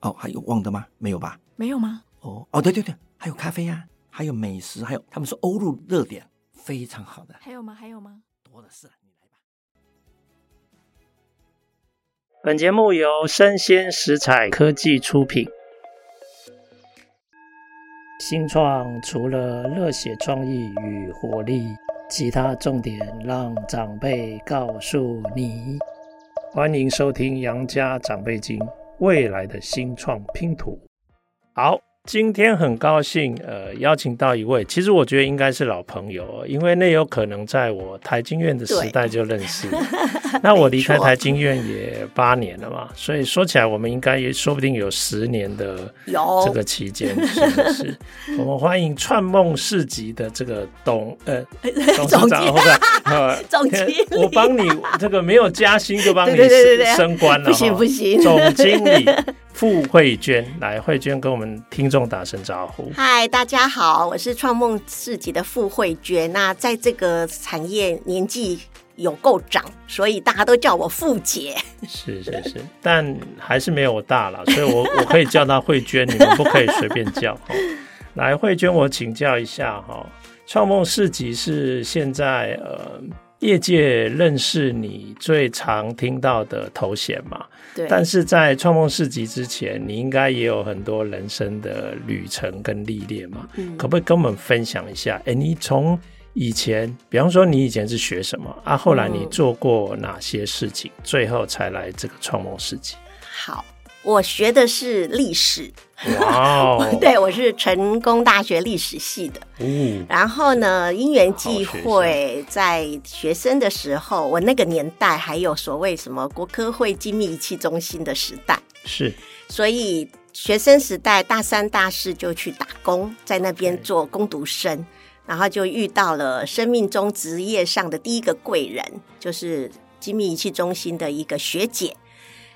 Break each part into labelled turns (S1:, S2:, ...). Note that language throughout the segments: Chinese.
S1: 哦，还有忘的吗？没有吧？
S2: 没有吗？
S1: 哦哦，对对对，还有咖啡呀、啊，还有美食，还有他们说欧陆热点，非常好的。
S2: 还有吗？还有吗？
S1: 多的是，你来吧。
S3: 本节目由生鲜食材科技出品。新创除了热血创意与活力，其他重点让长辈告诉你。欢迎收听《杨家长辈经》。未来的新创拼图，好。今天很高兴，呃，邀请到一位，其实我觉得应该是老朋友，因为那有可能在我台经院的时代就认识。那我离开台经院也八年了嘛，所以说起来，我们应该也说不定有十年的这个期间，是不是？我们欢迎创梦市集的这个董呃董事长，总经理，我帮你这个没有加薪就帮你升官了，
S4: 不行不行，
S3: 总经理。傅慧娟，来，慧娟跟我们听众打声招呼。
S4: 嗨，大家好，我是创梦市集的傅慧娟。那在这个产业年纪有够长，所以大家都叫我富姐。
S3: 是是是，但还是没有我大了，所以我我可以叫她慧娟，你们不可以随便叫。来，慧娟，我请教一下哈，创梦市集是现在呃。业界认识你最常听到的头衔嘛？
S4: 对。
S3: 但是在创梦市集之前，你应该也有很多人生的旅程跟历练嘛？嗯。可不可以跟我们分享一下？哎，你从以前，比方说你以前是学什么？啊？后来你做过哪些事情，嗯、最后才来这个创梦市集？
S4: 好。我学的是历史，
S3: 哇、wow，
S4: 对，我是成功大学历史系的。
S3: 嗯，
S4: 然后呢，因缘际会，在学生的时候，我那个年代还有所谓什么国科会精密仪器中心的时代，
S3: 是，
S4: 所以学生时代大三大四就去打工，在那边做工读生，然后就遇到了生命中职业上的第一个贵人，就是精密仪器中心的一个学姐。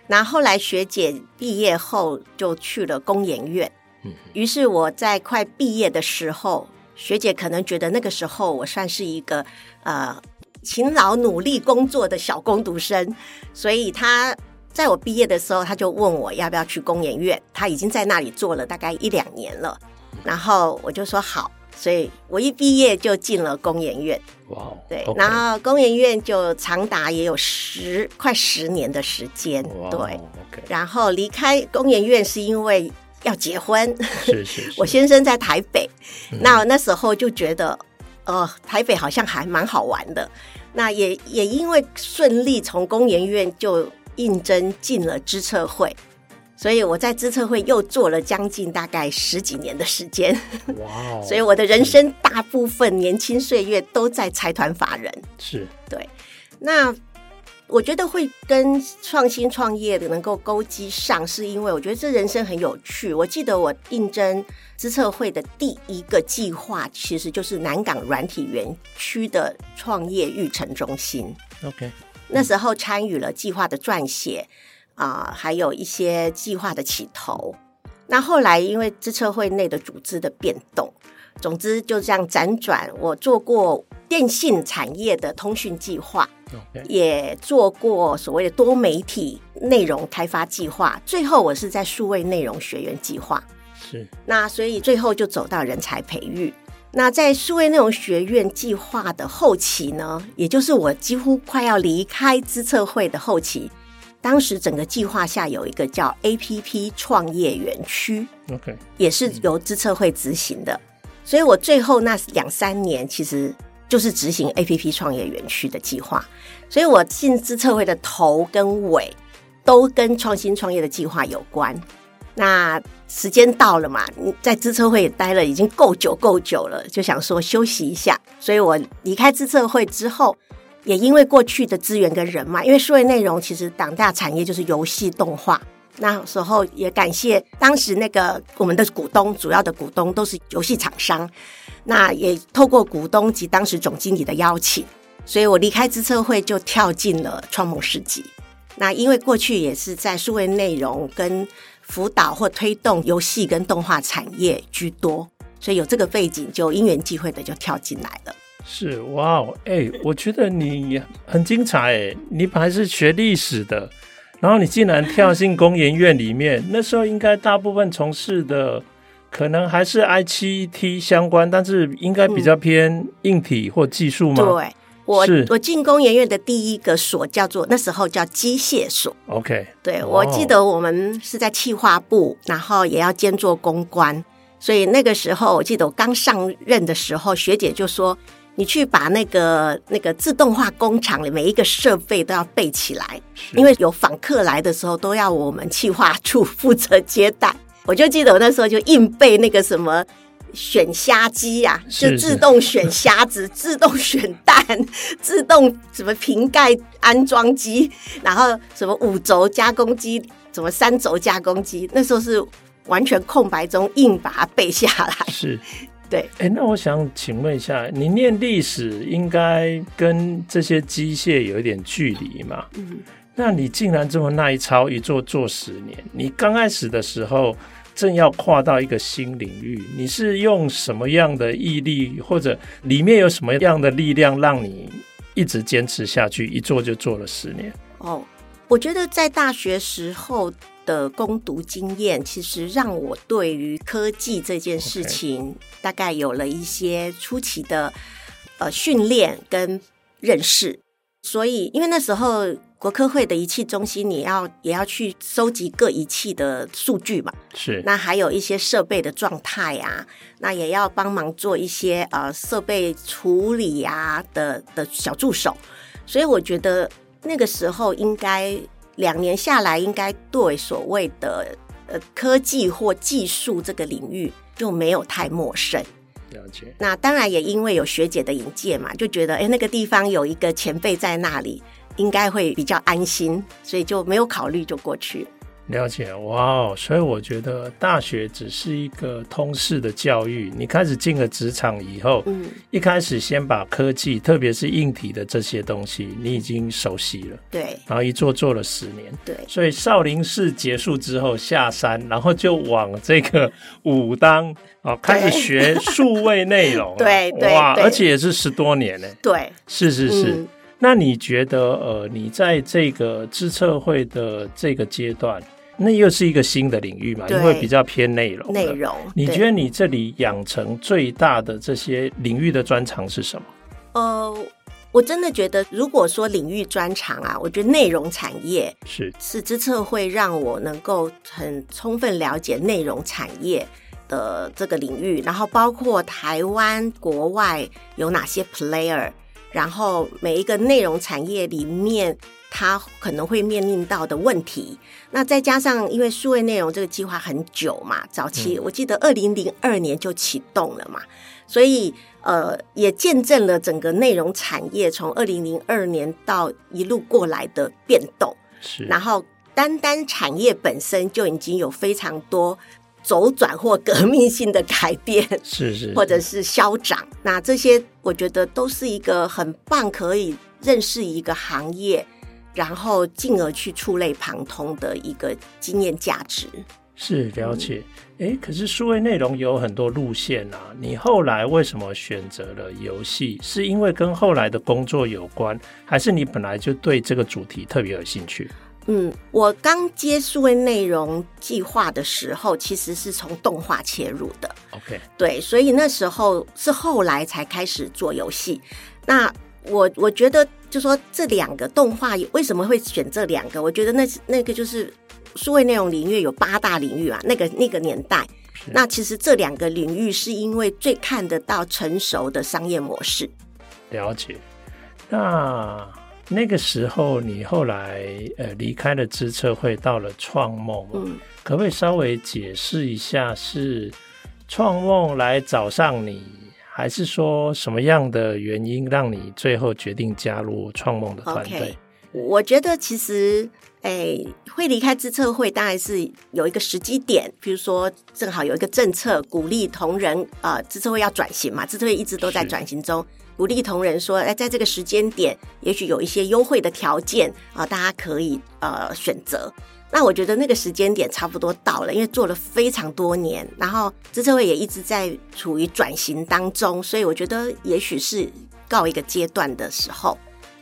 S4: 那后来学姐毕业后就去了工研院，嗯，于是我在快毕业的时候，学姐可能觉得那个时候我算是一个呃勤劳努力工作的小工读生，所以她在我毕业的时候，她就问我要不要去工研院，她已经在那里做了大概一两年了，然后我就说好。所以我一毕业就进了工研院，
S3: 哇、wow,
S4: 对
S3: ，okay.
S4: 然后工研院就长达也有十快十年的时间，wow, 对
S3: ，okay.
S4: 然后离开工研院是因为要结婚，
S3: 是是是，
S4: 我先生在台北，嗯、那那时候就觉得，呃，台北好像还蛮好玩的，那也也因为顺利从工研院就应征进了知策会。所以我在资策会又做了将近大概十几年的时间，
S3: 哇！
S4: 所以我的人生大部分年轻岁月都在财团法人，
S3: 是
S4: 对。那我觉得会跟创新创业的能够勾稽上，是因为我觉得这人生很有趣。我记得我应征资策会的第一个计划，其实就是南港软体园区的创业育成中心。
S3: OK，
S4: 那时候参与了计划的撰写。啊、呃，还有一些计划的起头。那后来因为资策会内的组织的变动，总之就这样辗转。我做过电信产业的通讯计划.也做过所谓的多媒体内容开发计划。最后我是在数位内容学院计划。
S3: 是。
S4: 那所以最后就走到人才培育。那在数位内容学院计划的后期呢，也就是我几乎快要离开资策会的后期。当时整个计划下有一个叫 APP 创业园区
S3: ，OK，
S4: 也是由资策会执行的，所以我最后那两三年其实就是执行 APP 创业园区的计划，所以我进资策会的头跟尾都跟创新创业的计划有关。那时间到了嘛，在资策会也待了已经够久够久了，就想说休息一下，所以我离开资策会之后。也因为过去的资源跟人脉，因为数位内容其实党大产业就是游戏动画，那时候也感谢当时那个我们的股东，主要的股东都是游戏厂商。那也透过股东及当时总经理的邀请，所以我离开资策会就跳进了创梦世纪。那因为过去也是在数位内容跟辅导或推动游戏跟动画产业居多，所以有这个背景就因缘际会的就跳进来了。
S3: 是哇哦，哎、欸，我觉得你很精彩哎，你本来是学历史的，然后你竟然跳进工研院里面，那时候应该大部分从事的。可能还是 ICT 相关，但是应该比较偏硬体或技术嘛？
S4: 嗯、对，我我进工研院的第一个所叫做那时候叫机械所。
S3: OK，
S4: 对，我记得我们是在企划部，然后也要兼做公关，所以那个时候我记得我刚上任的时候，学姐就说：“你去把那个那个自动化工厂的每一个设备都要备起来，因为有访客来的时候都要我们企划处负责接待。”我就记得我那时候就硬背那个什么选虾机呀，就自动选虾子、自动选蛋、自动什么瓶盖安装机，然后什么五轴加工机、什么三轴加工机，那时候是完全空白中硬把它背下来。
S3: 是，
S4: 对。
S3: 哎、欸，那我想请问一下，你念历史应该跟这些机械有一点距离嘛？嗯。那你竟然这么耐操，一做做十年。你刚开始的时候正要跨到一个新领域，你是用什么样的毅力，或者里面有什么样的力量，让你一直坚持下去，一做就做了十年？
S4: 哦，我觉得在大学时候的攻读经验，其实让我对于科技这件事情大概有了一些初期的呃训练跟认识。所以，因为那时候。国科会的仪器中心，你要也要去收集各仪器的数据嘛？
S3: 是。
S4: 那还有一些设备的状态啊，那也要帮忙做一些呃设备处理啊的的小助手。所以我觉得那个时候应该两年下来，应该对所谓的呃科技或技术这个领域就没有太陌生。
S3: 了解。
S4: 那当然也因为有学姐的引荐嘛，就觉得哎那个地方有一个前辈在那里。应该会比较安心，所以就没有考虑就过去。
S3: 了解，哇哦！所以我觉得大学只是一个通识的教育。你开始进了职场以后，嗯，一开始先把科技，特别是硬体的这些东西，你已经熟悉了。
S4: 对。
S3: 然后一做做了十年。
S4: 对。
S3: 所以少林寺结束之后下山，然后就往这个武当啊开始学数位内容。
S4: 对对。
S3: 哇，而且也是十多年呢。
S4: 对。
S3: 是是是。嗯那你觉得，呃，你在这个知策会的这个阶段，那又是一个新的领域嘛？因为比较偏内容。
S4: 内容。
S3: 你觉得你这里养成最大的这些领域的专长是什么？
S4: 呃，我真的觉得，如果说领域专长啊，我觉得内容产业
S3: 是
S4: 是知策会让我能够很充分了解内容产业的这个领域，然后包括台湾、国外有哪些 player。然后每一个内容产业里面，它可能会面临到的问题，那再加上因为数位内容这个计划很久嘛，早期我记得二零零二年就启动了嘛，所以呃也见证了整个内容产业从二零零二年到一路过来的变动。
S3: 是，
S4: 然后单单产业本身就已经有非常多。走转或革命性的改变，
S3: 是是，
S4: 或者是消长，那这些我觉得都是一个很棒，可以认识一个行业，然后进而去触类旁通的一个经验价值。
S3: 是了解，哎、嗯，可是数位内容有很多路线啊，你后来为什么选择了游戏？是因为跟后来的工作有关，还是你本来就对这个主题特别有兴趣？
S4: 嗯，我刚接数位内容计划的时候，其实是从动画切入的。
S3: OK，
S4: 对，所以那时候是后来才开始做游戏。那我我觉得，就说这两个动画为什么会选这两个？我觉得那那个就是数位内容领域有八大领域啊，那个那个年代，那其实这两个领域是因为最看得到成熟的商业模式。
S3: 了解，那。那个时候，你后来呃离开了资策会，到了创梦，嗯，可不可以稍微解释一下，是创梦来找上你，还是说什么样的原因让你最后决定加入创梦的团队？Okay.
S4: 我觉得其实哎，会离开资测会，当然是有一个时机点，比如说正好有一个政策鼓励同仁，呃，资策会要转型嘛，资策会一直都在转型中，鼓励同仁说，哎，在这个时间点，也许有一些优惠的条件啊，大家可以呃选择。那我觉得那个时间点差不多到了，因为做了非常多年，然后资策会也一直在处于转型当中，所以我觉得也许是告一个阶段的时候。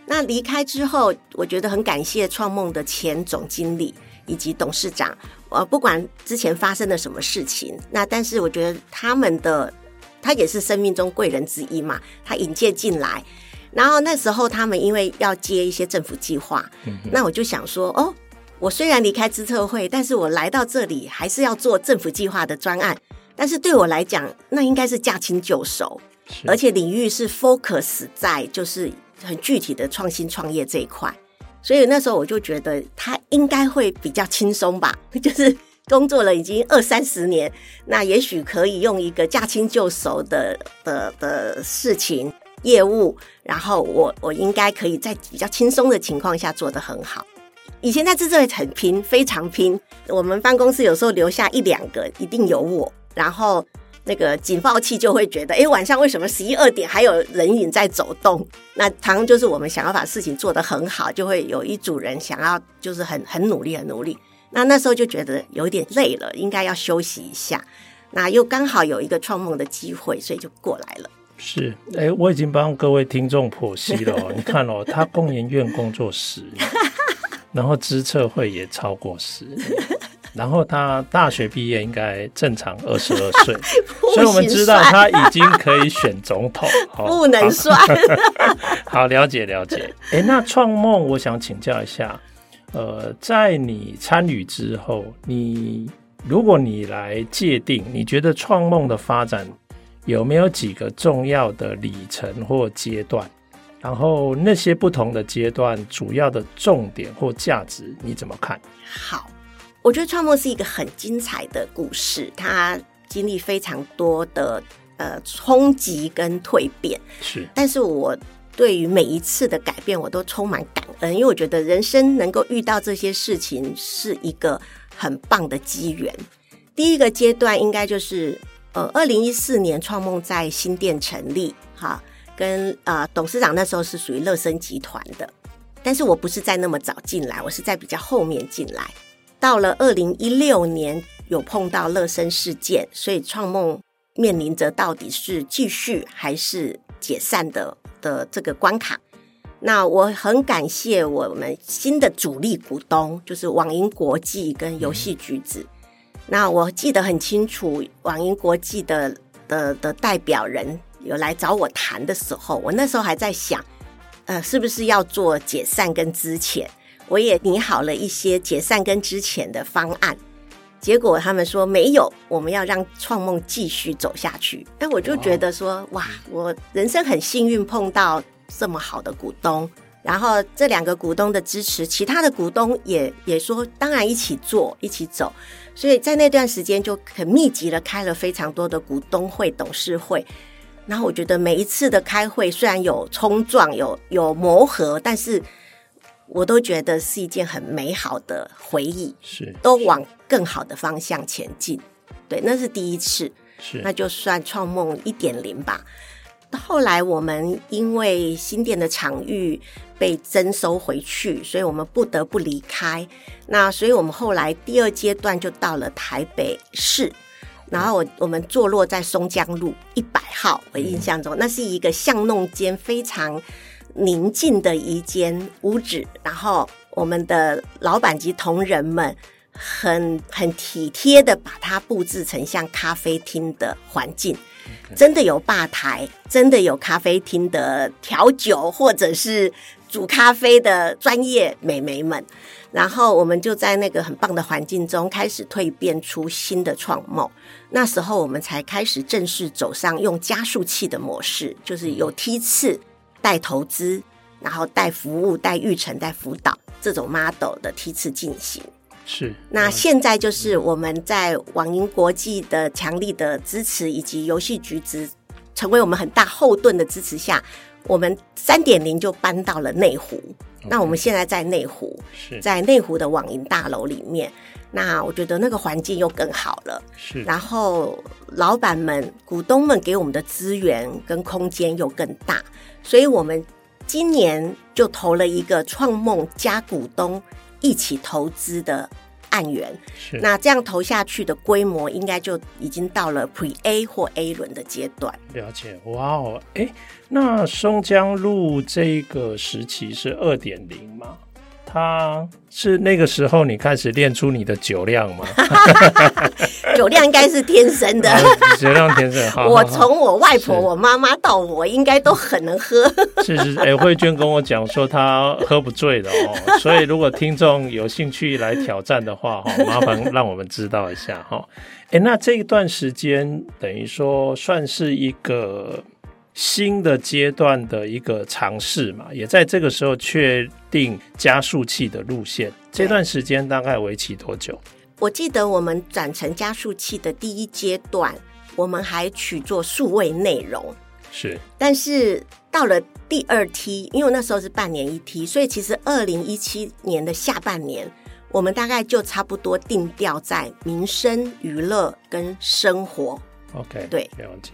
S4: 那离开之后，我觉得很感谢创梦的前总经理以及董事长。呃，不管之前发生了什么事情，那但是我觉得他们的他也是生命中贵人之一嘛。他引荐进来，然后那时候他们因为要接一些政府计划，嗯、那我就想说，哦，我虽然离开资策会，但是我来到这里还是要做政府计划的专案。但是对我来讲，那应该是驾轻就熟，而且领域是 focus 在就是。很具体的创新创业这一块，所以那时候我就觉得他应该会比较轻松吧，就是工作了已经二三十年，那也许可以用一个驾轻就熟的的的事情业务，然后我我应该可以在比较轻松的情况下做得很好。以前在资策会很拼，非常拼，我们办公室有时候留下一两个，一定有我，然后。那个警报器就会觉得，哎，晚上为什么十一二点还有人影在走动？那常常就是我们想要把事情做得很好，就会有一组人想要就是很很努力很努力。那那时候就觉得有点累了，应该要休息一下。那又刚好有一个创梦的机会，所以就过来了。
S3: 是，哎，我已经帮各位听众剖析了哦。你看哦，他工研院工作十年，然后资策会也超过十年。然后他大学毕业应该正常二十二岁，所以我们知道他已经可以选总统。
S4: 不能算。
S3: 好，了解了解。哎，那创梦，我想请教一下，呃，在你参与之后，你如果你来界定，你觉得创梦的发展有没有几个重要的里程或阶段？然后那些不同的阶段主要的重点或价值，你怎么看？
S4: 好。我觉得创梦是一个很精彩的故事，它经历非常多的呃冲击跟蜕变，
S3: 是。
S4: 但是我对于每一次的改变，我都充满感恩，因为我觉得人生能够遇到这些事情是一个很棒的机缘。第一个阶段应该就是呃，二零一四年创梦在新店成立，哈，跟啊、呃、董事长那时候是属于乐生集团的，但是我不是在那么早进来，我是在比较后面进来。到了二零一六年，有碰到乐生事件，所以创梦面临着到底是继续还是解散的的这个关卡。那我很感谢我们新的主力股东，就是网银国际跟游戏橘子。那我记得很清楚，网银国际的的的代表人有来找我谈的时候，我那时候还在想，呃，是不是要做解散跟之前？我也拟好了一些解散跟之前的方案，结果他们说没有，我们要让创梦继续走下去。哎，我就觉得说，哇，我人生很幸运碰到这么好的股东，然后这两个股东的支持，其他的股东也也说，当然一起做，一起走。所以在那段时间就很密集的开了非常多的股东会、董事会。然后我觉得每一次的开会虽然有冲撞、有有磨合，但是。我都觉得是一件很美好的回忆，
S3: 是
S4: 都往更好的方向前进。对，那是第一次，
S3: 是
S4: 那就算创梦一点零吧。后来我们因为新店的场域被征收回去，所以我们不得不离开。那所以我们后来第二阶段就到了台北市，然后我我们坐落在松江路一百号。我印象中，嗯、那是一个巷弄间非常。宁静的一间屋子，然后我们的老板及同仁们很很体贴的把它布置成像咖啡厅的环境.真的有吧台，真的有咖啡厅的调酒或者是煮咖啡的专业美眉们，然后我们就在那个很棒的环境中开始蜕变出新的创梦。那时候我们才开始正式走上用加速器的模式，就是有梯次。带投资，然后带服务、带育成、带辅导这种 model 的梯次进行。
S3: 是。
S4: 那现在就是我们在网银国际的强力的支持，以及游戏局子成为我们很大后盾的支持下，我们三点零就搬到了内湖。那我们现在在内湖，
S3: 是
S4: 在内湖的网银大楼里面。那我觉得那个环境又更好了，
S3: 是。
S4: 然后老板们、股东们给我们的资源跟空间又更大，所以我们今年就投了一个创梦加股东一起投资的案源。
S3: 是。
S4: 那这样投下去的规模，应该就已经到了 Pre A 或 A 轮的阶段。
S3: 了解，哇哦，哎，那松江路这个时期是二点零吗？他是那个时候你开始练出你的酒量吗？
S4: 酒量应该是天生的，
S3: 酒量天生。好好好，
S4: 我从我外婆、我妈妈到我，应该都很能喝。
S3: 是是，哎，慧娟跟我讲说她喝不醉的哦，所以如果听众有兴趣来挑战的话，哈，麻烦让我们知道一下哈。哎，那这一段时间等于说算是一个。新的阶段的一个尝试嘛，也在这个时候确定加速器的路线。这段时间大概为期多久？
S4: 我记得我们转成加速器的第一阶段，我们还取做数位内容。
S3: 是，
S4: 但是到了第二梯，因为那时候是半年一梯，所以其实二零一七年的下半年，我们大概就差不多定调在民生、娱乐跟生活。
S3: OK，
S4: 对，
S3: 了解。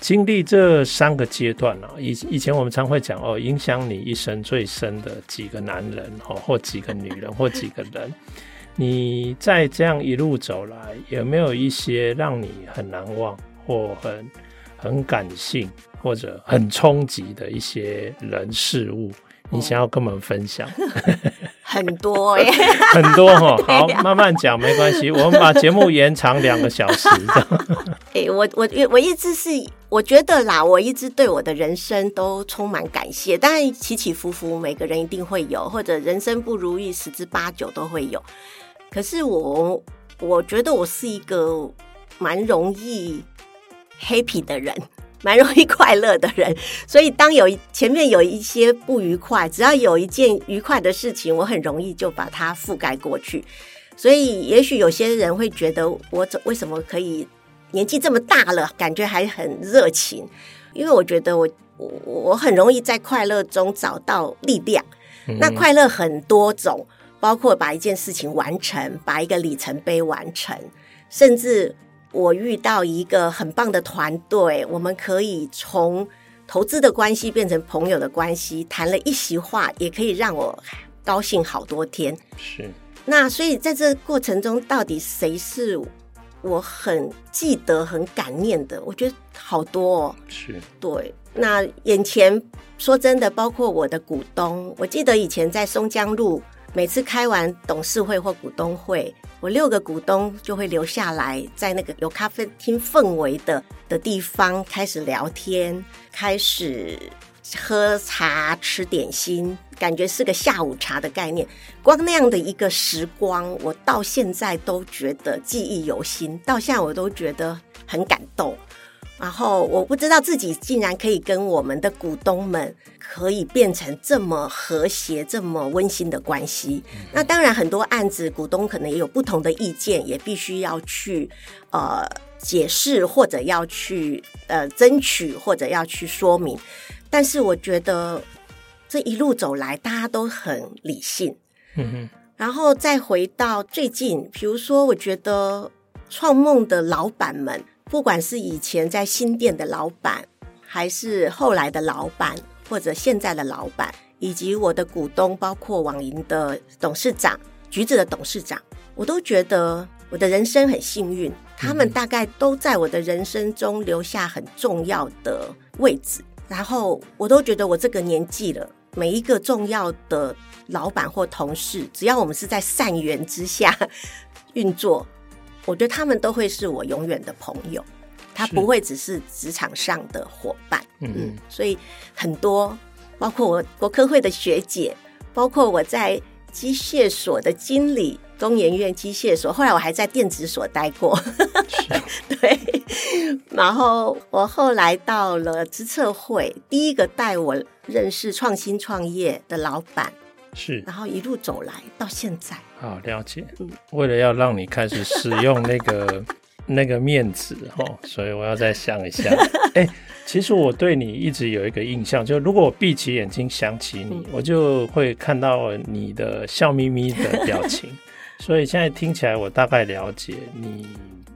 S3: 经历这三个阶段啊，以以前我们常会讲哦，影响你一生最深的几个男人哦，或几个女人，或几个人，你在这样一路走来，有没有一些让你很难忘，或很很感性，或者很冲击的一些人事物？你想要跟我们分享？
S4: 很多耶，
S3: 很多哈，好，慢慢讲没关系，我们把节目延长两个小时。
S4: 哎、欸，我我我一直是我觉得啦，我一直对我的人生都充满感谢。当然起起伏伏，每个人一定会有，或者人生不如意十之八九都会有。可是我我觉得我是一个蛮容易 happy 的人。蛮容易快乐的人，所以当有前面有一些不愉快，只要有一件愉快的事情，我很容易就把它覆盖过去。所以，也许有些人会觉得我怎为什么可以年纪这么大了，感觉还很热情？因为我觉得我我我很容易在快乐中找到力量。那快乐很多种，包括把一件事情完成，把一个里程碑完成，甚至。我遇到一个很棒的团队，我们可以从投资的关系变成朋友的关系，谈了一席话，也可以让我高兴好多天。
S3: 是。
S4: 那所以在这过程中，到底谁是我很记得、很感念的？我觉得好多哦。
S3: 是。
S4: 对。那眼前说真的，包括我的股东，我记得以前在松江路，每次开完董事会或股东会。我六个股东就会留下来，在那个有咖啡厅氛围的的地方开始聊天，开始喝茶、吃点心，感觉是个下午茶的概念。光那样的一个时光，我到现在都觉得记忆犹新，到现在我都觉得很感动。然后我不知道自己竟然可以跟我们的股东们可以变成这么和谐、这么温馨的关系。那当然，很多案子股东可能也有不同的意见，也必须要去呃解释，或者要去呃争取，或者要去说明。但是我觉得这一路走来，大家都很理性。嗯哼。然后再回到最近，比如说，我觉得创梦的老板们。不管是以前在新店的老板，还是后来的老板，或者现在的老板，以及我的股东，包括网银的董事长、橘子的董事长，我都觉得我的人生很幸运。他们大概都在我的人生中留下很重要的位置，然后我都觉得我这个年纪了，每一个重要的老板或同事，只要我们是在善缘之下运作。我觉得他们都会是我永远的朋友，他不会只是职场上的伙伴。嗯，嗯，所以很多，包括我国科会的学姐，包括我在机械所的经理，工研院机械所，后来我还在电子所待过。对，然后我后来到了资策会，第一个带我认识创新创业的老板。
S3: 是，
S4: 然后一路走来到现在，
S3: 好了解。嗯，为了要让你开始使用那个 那个面子哦，所以我要再想一下。哎，其实我对你一直有一个印象，就如果我闭起眼睛想起你，嗯、我就会看到你的笑眯眯的表情。所以现在听起来，我大概了解你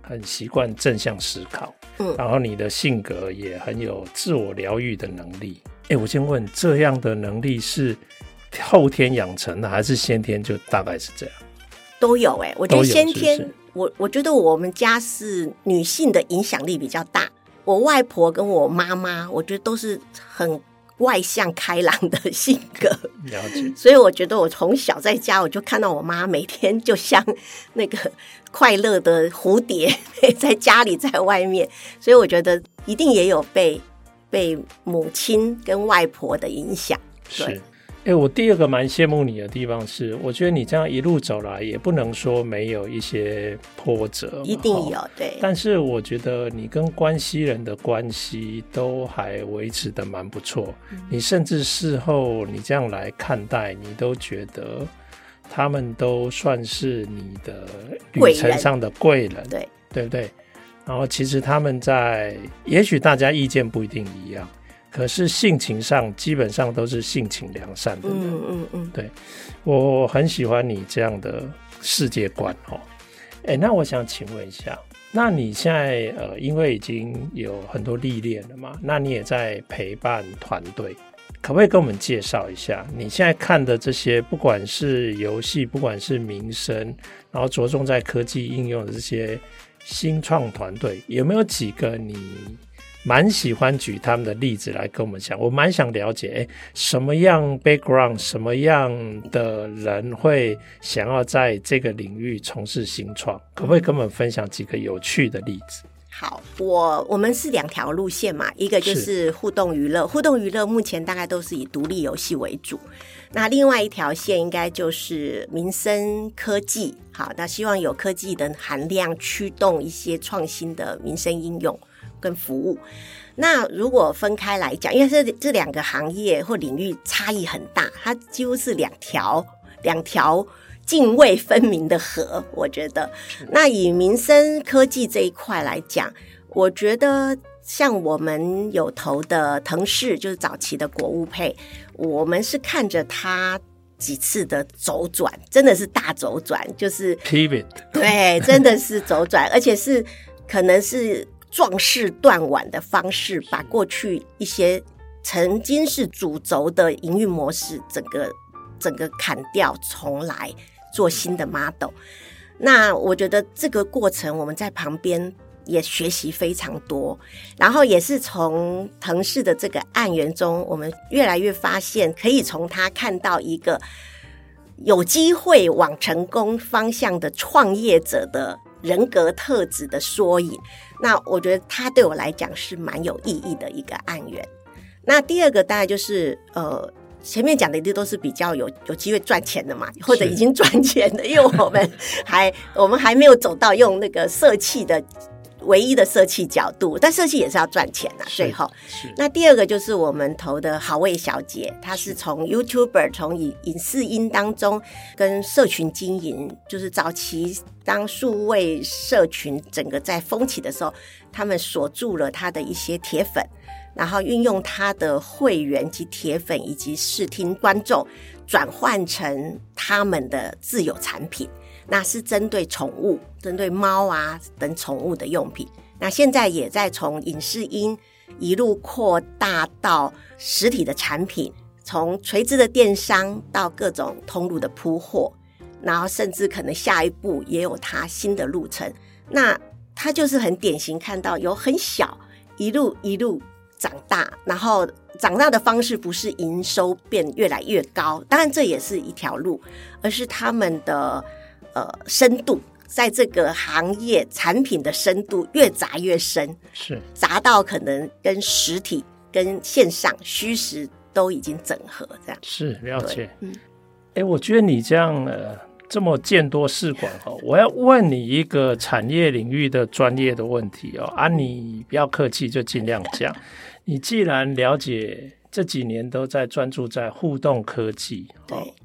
S3: 很习惯正向思考，嗯，然后你的性格也很有自我疗愈的能力。哎，我先问，这样的能力是后天养成的，还是先天就大概是这样？
S4: 都有哎、欸，我觉得先天，是是我我觉得我们家是女性的影响力比较大。我外婆跟我妈妈，我觉得都是很外向开朗的性格。
S3: 了解。
S4: 所以我觉得我从小在家，我就看到我妈每天就像那个快乐的蝴蝶，在家里，在外面。所以我觉得一定也有被被母亲跟外婆的影响。对。
S3: 是。哎、欸，我第二个蛮羡慕你的地方是，我觉得你这样一路走来，也不能说没有一些波折，
S4: 一定有，对。
S3: 但是我觉得你跟关西人的关系都还维持的蛮不错。嗯、你甚至事后你这样来看待，你都觉得他们都算是你的旅程上的贵人，
S4: 对，
S3: 对不对？然后其实他们在，也许大家意见不一定一样。可是性情上基本上都是性情良善的人，嗯嗯嗯，对，我很喜欢你这样的世界观哦。哎，那我想请问一下，那你现在呃，因为已经有很多历练了嘛，那你也在陪伴团队，可不可以跟我们介绍一下你现在看的这些，不管是游戏，不管是民生，然后着重在科技应用的这些新创团队，有没有几个你？蛮喜欢举他们的例子来跟我们讲，我蛮想了解，哎，什么样 background，什么样的人会想要在这个领域从事新创？可不可以跟我们分享几个有趣的例子？
S4: 好，我我们是两条路线嘛，一个就是互动娱乐，互动娱乐目前大概都是以独立游戏为主，那另外一条线应该就是民生科技，好，那希望有科技的含量驱动一些创新的民生应用。跟服务，那如果分开来讲，因为这这两个行业或领域差异很大，它几乎是两条两条泾渭分明的河。我觉得，那以民生科技这一块来讲，我觉得像我们有投的腾势，就是早期的国物配，我们是看着它几次的走转，真的是大走转，就是
S3: pivot，
S4: 对，真的是走转，而且是可能是。壮士断腕的方式，把过去一些曾经是主轴的营运模式，整个整个砍掉，重来做新的 model。那我觉得这个过程，我们在旁边也学习非常多，然后也是从腾势的这个案源中，我们越来越发现，可以从他看到一个有机会往成功方向的创业者的人格特质的缩影。那我觉得它对我来讲是蛮有意义的一个案源。那第二个大概就是呃，前面讲的一定都是比较有有机会赚钱的嘛，或者已经赚钱的，因为我们还我们还没有走到用那个社企的唯一的社企角度，但社企也是要赚钱的。最后，那第二个就是我们投的好味小姐，她是从 YouTuber 从影影视音当中跟社群经营，就是早期。当数位社群整个在风起的时候，他们锁住了他的一些铁粉，然后运用他的会员及铁粉以及视听观众，转换成他们的自有产品，那是针对宠物，针对猫啊等宠物的用品。那现在也在从影视音一路扩大到实体的产品，从垂直的电商到各种通路的铺货。然后甚至可能下一步也有它新的路程，那它就是很典型，看到有很小一路一路长大，然后长大的方式不是营收变越来越高，当然这也是一条路，而是他们的呃深度，在这个行业产品的深度越砸越深，
S3: 是
S4: 砸到可能跟实体跟线上虚实都已经整合这样，
S3: 是了解，嗯，哎，我觉得你这样呃。这么见多识广哈，我要问你一个产业领域的专业的问题哦，啊，你不要客气，就尽量讲。你既然了解这几年都在专注在互动科技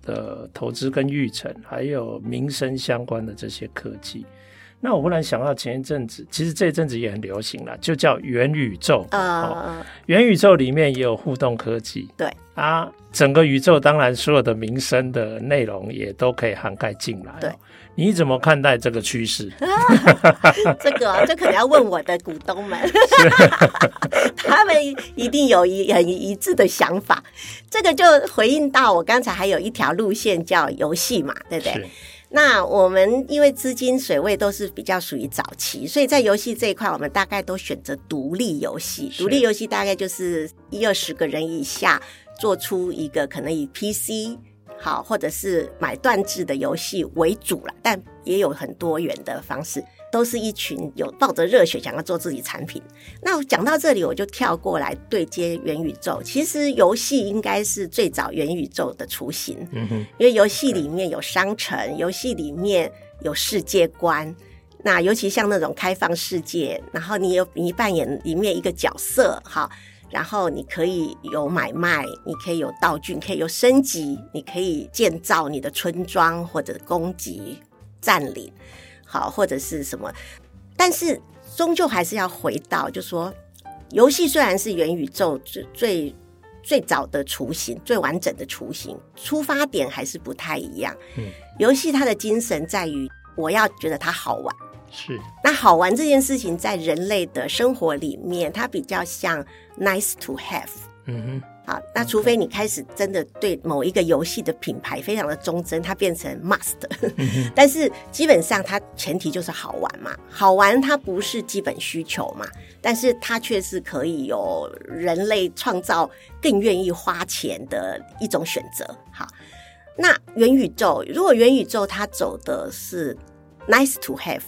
S3: 的投资跟育成，还有民生相关的这些科技，那我忽然想到前一阵子，其实这一阵子也很流行了，就叫元宇宙。啊、哦，元宇宙里面也有互动科技。
S4: 对
S3: 啊，整个宇宙当然所有的民生的内容也都可以涵盖进来。
S4: 对，
S3: 你怎么看待这个趋势？
S4: 这个、啊、这可能要问我的股东们，他们一定有一很一致的想法。这个就回应到我刚才还有一条路线叫游戏嘛，对不对？那我们因为资金水位都是比较属于早期，所以在游戏这一块，我们大概都选择独立游戏。独立游戏大概就是一二十个人以下，做出一个可能以 PC 好，或者是买断制的游戏为主了，但也有很多元的方式。都是一群有抱着热血想要做自己产品。那我讲到这里，我就跳过来对接元宇宙。其实游戏应该是最早元宇宙的雏形，嗯，因为游戏里面有商城，游戏里面有世界观。那尤其像那种开放世界，然后你有你扮演里面一个角色，哈，然后你可以有买卖，你可以有道具，可以有升级，你可以建造你的村庄或者攻击占领。好，或者是什么，但是终究还是要回到，就说游戏虽然是元宇宙最最最早的雏形，最完整的雏形，出发点还是不太一样。嗯，游戏它的精神在于，我要觉得它好玩。
S3: 是，
S4: 那好玩这件事情，在人类的生活里面，它比较像 nice to have。嗯哼。啊，那除非你开始真的对某一个游戏的品牌非常的忠贞，它变成 must，但是基本上它前提就是好玩嘛，好玩它不是基本需求嘛，但是它却是可以有人类创造更愿意花钱的一种选择。好，那元宇宙，如果元宇宙它走的是 nice to have，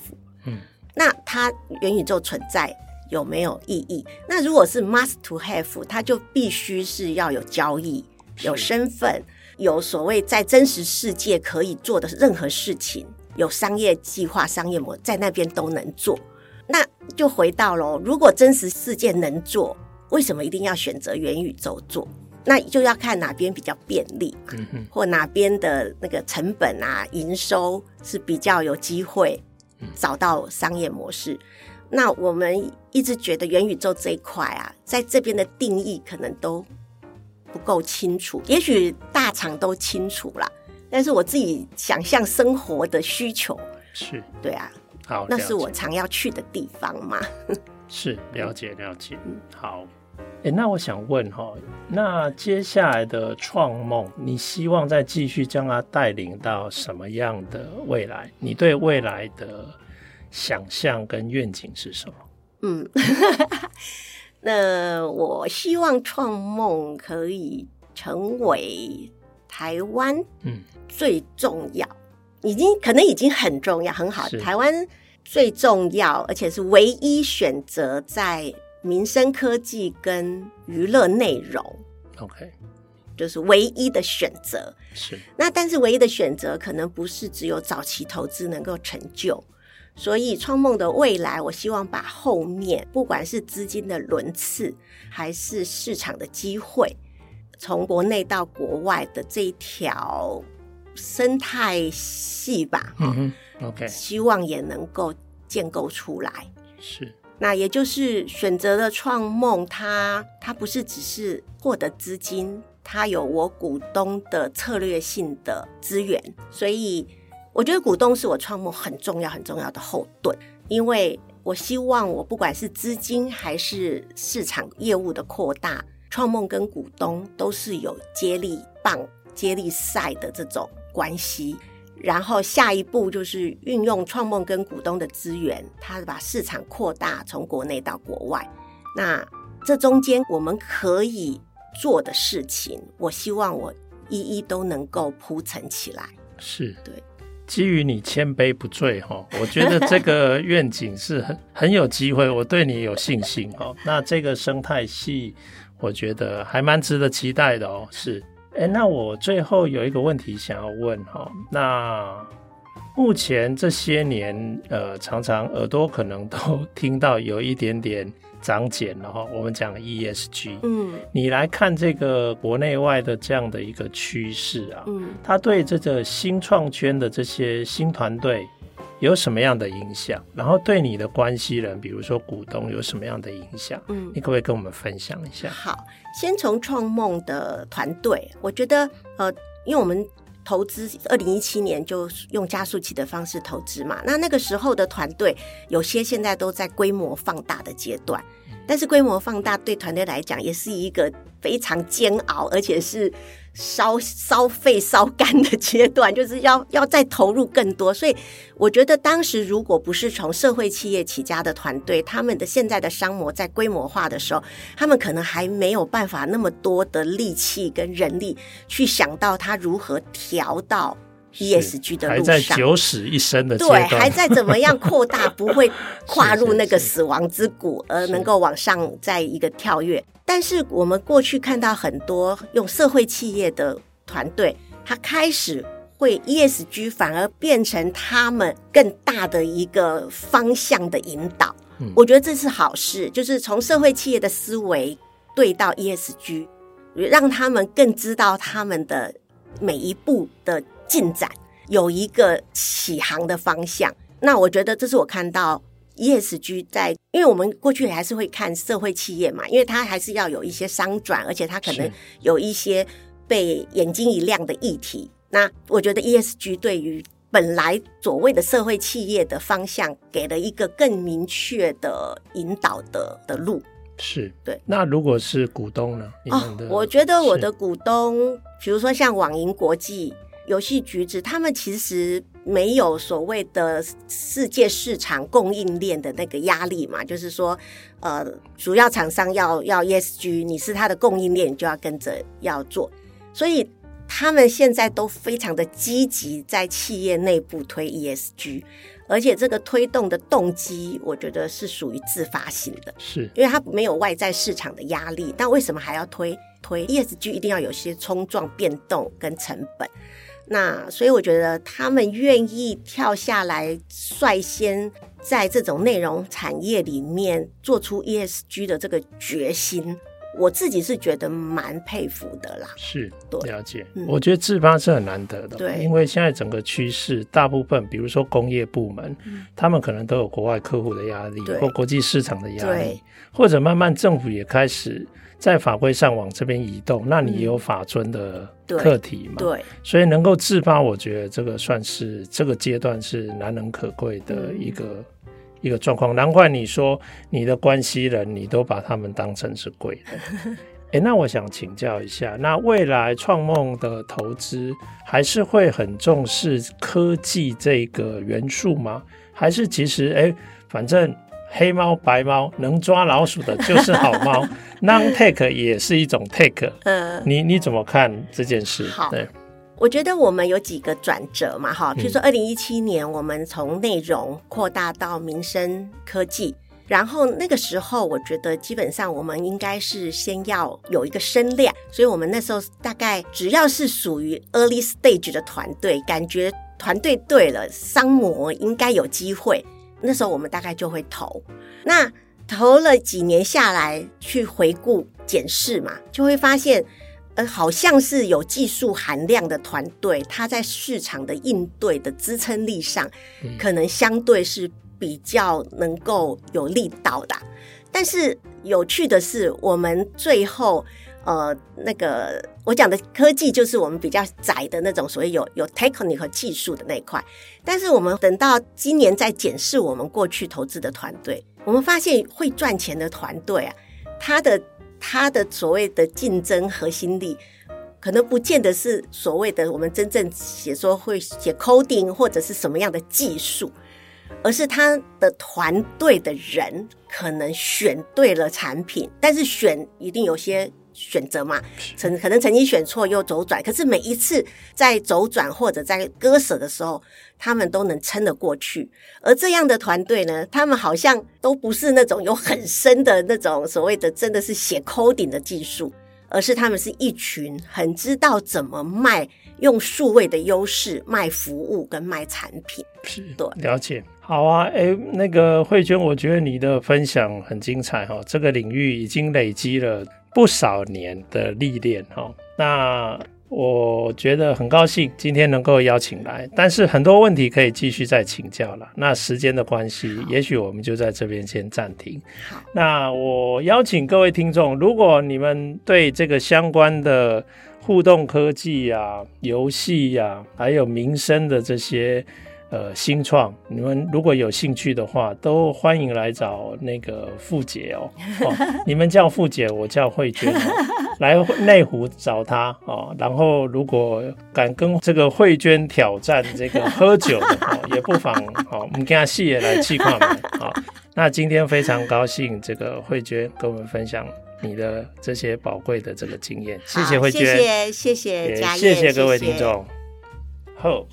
S4: 嗯，那它元宇宙存在。有没有意义？那如果是 must to have，它就必须是要有交易、有身份、有所谓在真实世界可以做的任何事情，有商业计划、商业模在那边都能做。那就回到了，如果真实世界能做，为什么一定要选择元宇宙做？那就要看哪边比较便利，嗯或哪边的那个成本啊、营收是比较有机会找到商业模式。那我们一直觉得元宇宙这一块啊，在这边的定义可能都不够清楚，也许大厂都清楚啦，但是我自己想象生活的需求
S3: 是，
S4: 对啊，
S3: 好，
S4: 那是我常要去的地方嘛。
S3: 是，了解了解，好。哎，那我想问哈，那接下来的创梦，你希望再继续将它带领到什么样的未来？你对未来的？想象跟愿景是什么？
S4: 嗯，那我希望创梦可以成为台湾嗯最重要，嗯、已经可能已经很重要，很好。台湾最重要，而且是唯一选择在民生科技跟娱乐内容。
S3: OK，
S4: 就是唯一的选择。
S3: 是
S4: 那，但是唯一的选择可能不是只有早期投资能够成就。所以，创梦的未来，我希望把后面不管是资金的轮次，还是市场的机会，从国内到国外的这一条生态系吧，
S3: 嗯哼，OK，
S4: 希望也能够建构出来。
S3: 是，
S4: 那也就是选择了创梦，它它不是只是获得资金，它有我股东的策略性的资源，所以。我觉得股东是我创梦很重要很重要的后盾，因为我希望我不管是资金还是市场业务的扩大，创梦跟股东都是有接力棒、接力赛的这种关系。然后下一步就是运用创梦跟股东的资源，他把市场扩大，从国内到国外。那这中间我们可以做的事情，我希望我一一都能够铺陈起来。
S3: 是
S4: 对。
S3: 基于你谦卑不醉哈，我觉得这个愿景是很 很有机会，我对你有信心哈。那这个生态系，我觉得还蛮值得期待的哦。是，哎，那我最后有一个问题想要问哈，那目前这些年，呃，常常耳朵可能都听到有一点点。涨减了哈，我们讲 ESG，嗯，你来看这个国内外的这样的一个趋势啊，嗯，他对这个新创圈的这些新团队有什么样的影响？然后对你的关系人，比如说股东，有什么样的影响？嗯，你可不可以跟我们分享一下？
S4: 好，先从创梦的团队，我觉得呃，因为我们投资二零一七年就用加速器的方式投资嘛，那那个时候的团队有些现在都在规模放大的阶段。但是规模放大对团队来讲也是一个非常煎熬，而且是烧烧肺烧干的阶段，就是要要再投入更多。所以我觉得当时如果不是从社会企业起家的团队，他们的现在的商模在规模化的时候，他们可能还没有办法那么多的力气跟人力去想到他如何调到。ESG 的路上，还
S3: 在九死一生的
S4: 对，还在怎么样扩大，不会跨入那个死亡之谷，而能够往上再一个跳跃。但是我们过去看到很多用社会企业的团队，他开始会 ESG 反而变成他们更大的一个方向的引导。嗯，我觉得这是好事，就是从社会企业的思维对到 ESG，让他们更知道他们的每一步的。进展有一个起航的方向，那我觉得这是我看到 ESG 在，因为我们过去还是会看社会企业嘛，因为它还是要有一些商转，而且它可能有一些被眼睛一亮的议题。那我觉得 ESG 对于本来所谓的社会企业的方向，给了一个更明确的引导的的路。
S3: 是
S4: 对。
S3: 那如果是股东呢？
S4: 哦，我觉得我的股东，比如说像网银国际。游戏橘子，他们其实没有所谓的世界市场供应链的那个压力嘛，就是说，呃，主要厂商要要 ESG，你是它的供应链，你就要跟着要做，所以他们现在都非常的积极在企业内部推 ESG，而且这个推动的动机，我觉得是属于自发性的，
S3: 是
S4: 因为它没有外在市场的压力，但为什么还要推推 ESG？一定要有些冲撞变动跟成本。那所以我觉得他们愿意跳下来，率先在这种内容产业里面做出 ESG 的这个决心，我自己是觉得蛮佩服的啦。
S3: 是，对，了解。嗯，我觉得自发是很难得的，对，因为现在整个趋势，大部分比如说工业部门，嗯，他们可能都有国外客户的压力，或国际市场的压力，或者慢慢政府也开始。在法规上往这边移动，那你也有法尊的课题嘛？
S4: 对，对，
S3: 所以能够自发，我觉得这个算是这个阶段是难能可贵的一个、嗯、一个状况。难怪你说你的关系人，你都把他们当成是贵人。哎、欸，那我想请教一下，那未来创梦的投资还是会很重视科技这个元素吗？还是其实哎、欸，反正。黑猫白猫能抓老鼠的就是好猫，non take 也是一种 take。嗯，你你怎么看这件事？
S4: 好，对，我觉得我们有几个转折嘛，哈，比如说二零一七年我们从内容扩大到民生科技，然后那个时候我觉得基本上我们应该是先要有一个声量，所以我们那时候大概只要是属于 early stage 的团队，感觉团队对了，商模应该有机会。那时候我们大概就会投，那投了几年下来，去回顾检视嘛，就会发现，呃，好像是有技术含量的团队，它在市场的应对的支撑力上，可能相对是比较能够有力道的。但是有趣的是，我们最后。呃，那个我讲的科技就是我们比较窄的那种，所谓有有 technical 技术的那一块。但是我们等到今年再检视我们过去投资的团队，我们发现会赚钱的团队啊，它的他的所谓的竞争核心力，可能不见得是所谓的我们真正写作会写 coding 或者是什么样的技术，而是他的团队的人可能选对了产品，但是选一定有些。选择嘛，曾可能曾经选错又走转，可是每一次在走转或者在割舍的时候，他们都能撑得过去。而这样的团队呢，他们好像都不是那种有很深的那种所谓的真的是写 coding 的技术，而是他们是一群很知道怎么卖，用数位的优势卖服务跟卖产品。
S3: 是，
S4: 对，
S3: 了解。好啊，哎，那个慧娟，我觉得你的分享很精彩哈，这个领域已经累积了。不少年的历练哈，那我觉得很高兴今天能够邀请来，但是很多问题可以继续再请教了。那时间的关系，也许我们就在这边先暂停。
S4: 好，
S3: 那我邀请各位听众，如果你们对这个相关的互动科技呀、游戏呀，还有民生的这些。呃，新创，你们如果有兴趣的话，都欢迎来找那个傅姐哦。哦，你们叫傅姐，我叫慧娟，哦，来内湖找她哦。然后，如果敢跟这个慧娟挑战这个喝酒的哦，也不妨哦，我们跟她戏也来气矿嘛。好，那今天非常高兴，这个慧娟跟我们分享你的这些宝贵的这个经验，谢谢慧娟，
S4: 谢谢谢
S3: 谢，谢谢各位听众，后。